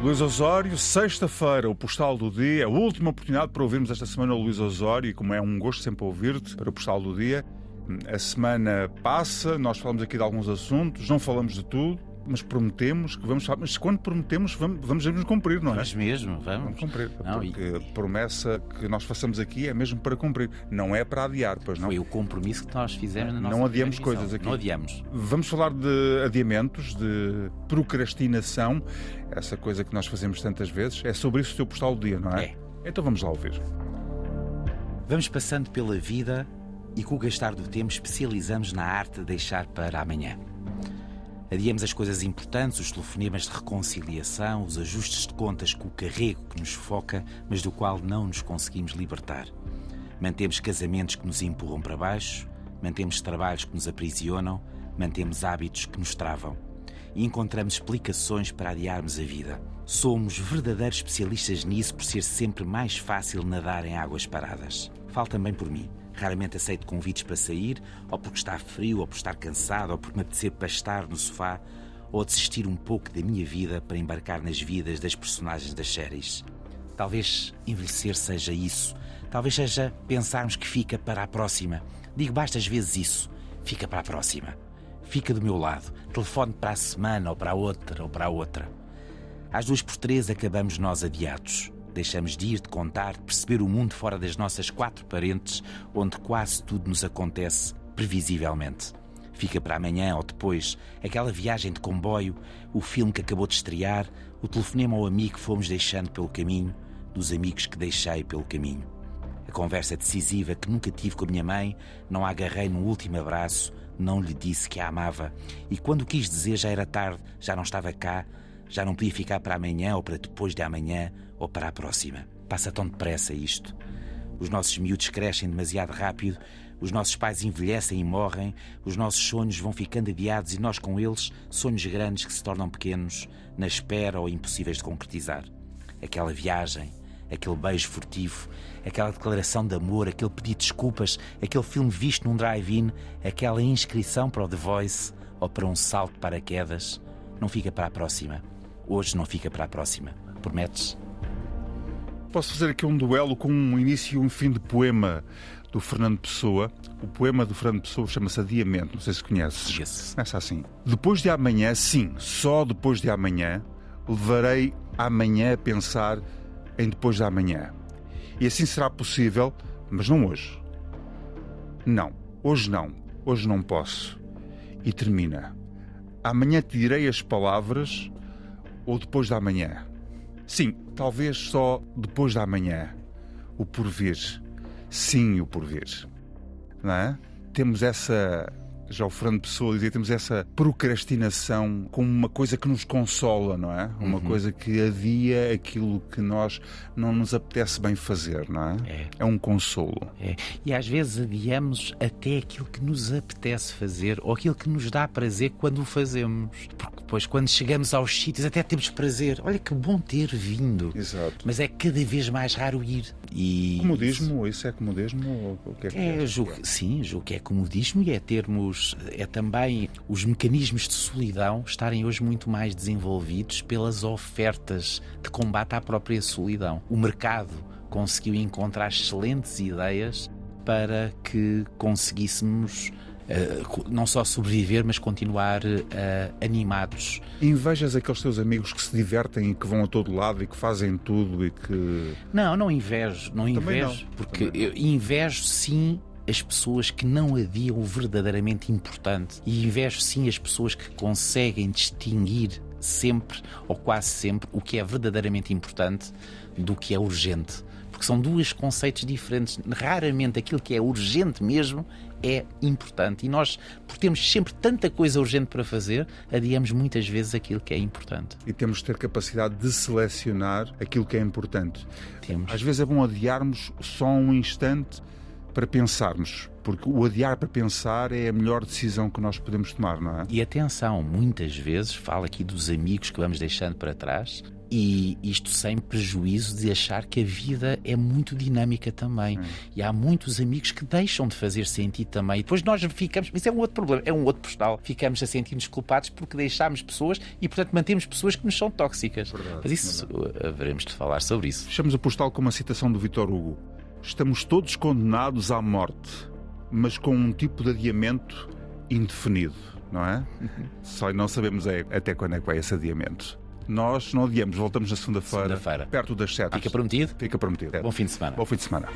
Luís Osório, sexta-feira, o Postal do Dia, a última oportunidade para ouvirmos esta semana o Luís Osório, e como é um gosto sempre ouvir-te para o Postal do Dia. A semana passa, nós falamos aqui de alguns assuntos, não falamos de tudo, mas prometemos que vamos falar. Mas quando prometemos, vamos, vamos mesmo cumprir, não é? Mas mesmo, vamos. Vamos cumprir. Não, porque e- a promessa que nós façamos aqui é mesmo para cumprir, não é para adiar, pois não? Foi o compromisso que nós fizemos na Não nossa adiamos primeira coisas aqui. Não adiamos. Vamos falar de adiamentos, de procrastinação, essa coisa que nós fazemos tantas vezes. É sobre isso o teu postal do dia, não é? É. Então vamos lá ouvir. Vamos passando pela vida e com o gastar do tempo especializamos na arte de deixar para amanhã. Adiamos as coisas importantes, os telefonemas de reconciliação, os ajustes de contas com o carrego que nos foca, mas do qual não nos conseguimos libertar. Mantemos casamentos que nos empurram para baixo, mantemos trabalhos que nos aprisionam, mantemos hábitos que nos travam. E encontramos explicações para adiarmos a vida. Somos verdadeiros especialistas nisso por ser sempre mais fácil nadar em águas paradas. Falo também por mim. Raramente aceito convites para sair, ou porque está frio, ou por estar cansado, ou porque me apetecer pastar no sofá, ou desistir um pouco da minha vida para embarcar nas vidas das personagens das séries. Talvez envelhecer seja isso. Talvez seja pensarmos que fica para a próxima. Digo bastas vezes isso. Fica para a próxima. Fica do meu lado. Telefone para a semana, ou para a outra, ou para a outra. Às duas por três acabamos nós adiados. Deixamos de ir, de contar, de perceber o mundo fora das nossas quatro parentes, onde quase tudo nos acontece previsivelmente. Fica para amanhã ou depois aquela viagem de comboio, o filme que acabou de estrear, o telefonema ao amigo que fomos deixando pelo caminho, dos amigos que deixei pelo caminho. A conversa decisiva que nunca tive com a minha mãe, não a agarrei num último abraço, não lhe disse que a amava. E quando quis dizer já era tarde, já não estava cá, já não podia ficar para amanhã ou para depois de amanhã ou para a próxima. Passa tão depressa isto. Os nossos miúdos crescem demasiado rápido, os nossos pais envelhecem e morrem, os nossos sonhos vão ficando adiados e nós com eles, sonhos grandes que se tornam pequenos, na espera ou impossíveis de concretizar. Aquela viagem, aquele beijo furtivo, aquela declaração de amor, aquele pedido de desculpas, aquele filme visto num drive-in, aquela inscrição para o The Voice ou para um salto de paraquedas, não fica para a próxima. Hoje não fica para a próxima. Prometes? Posso fazer aqui um duelo com um início e um fim de poema do Fernando Pessoa. O poema do Fernando Pessoa chama-se Adiamento, não sei se conheces. Conheço. Começa assim. Depois de amanhã, sim, só depois de amanhã, levarei amanhã a pensar em depois de amanhã. E assim será possível, mas não hoje. Não, hoje não. Hoje não posso. E termina. Amanhã te direi as palavras ou depois de amanhã. Sim, talvez só depois da manhã. O porvir. Sim, o porvir. Não é? Temos essa. Já o Fernando Pessoa dizia, temos essa procrastinação como uma coisa que nos consola, não é? Uma coisa que adia aquilo que nós não nos apetece bem fazer, não é? É. É um consolo. É. E às vezes adiamos até aquilo que nos apetece fazer ou aquilo que nos dá prazer quando o fazemos. Porque depois, quando chegamos aos sítios, até temos prazer. Olha que bom ter vindo. Exato. Mas é cada vez mais raro ir. E Comodismo, isso é comodismo? Ou o que é que É, é? julgo, sim, julgo que é comodismo e é termos, é também os mecanismos de solidão estarem hoje muito mais desenvolvidos pelas ofertas de combate à própria solidão. O mercado conseguiu encontrar excelentes ideias para que conseguíssemos eh, não só sobreviver, mas continuar eh, animados. Invejas aqueles teus amigos que se divertem e que vão a todo lado e que fazem tudo e que. Não, não invejo, não Também invejo, não, porque também eu invejo sim as pessoas que não adiam o verdadeiramente importante e invejo sim as pessoas que conseguem distinguir sempre ou quase sempre o que é verdadeiramente importante do que é urgente. Porque são dois conceitos diferentes. Raramente aquilo que é urgente mesmo é importante. E nós, por termos sempre tanta coisa urgente para fazer, adiamos muitas vezes aquilo que é importante. E temos de ter capacidade de selecionar aquilo que é importante. Temos. Às vezes é bom adiarmos só um instante para pensarmos. Porque o adiar para pensar é a melhor decisão que nós podemos tomar, não é? E atenção, muitas vezes fala aqui dos amigos que vamos deixando para trás. E isto sem prejuízo de achar que a vida é muito dinâmica também. Hum. E há muitos amigos que deixam de fazer sentido também. E depois nós ficamos, isso é um outro problema, é um outro postal. Ficamos a sentir-nos culpados porque deixámos pessoas e, portanto, mantemos pessoas que nos são tóxicas. Verdade, Mas isso verdade. haveremos de falar sobre isso. Fechamos a postal com uma citação do Vitor Hugo: Estamos todos condenados à morte, mas com um tipo de adiamento indefinido, não é? Uhum. Só não sabemos é, até quando é que vai esse adiamento. Nós não adiamos, voltamos na segunda-feira, segunda perto das sete. Fica prometido? Fica prometido. Bom fim de semana. Bom fim de semana.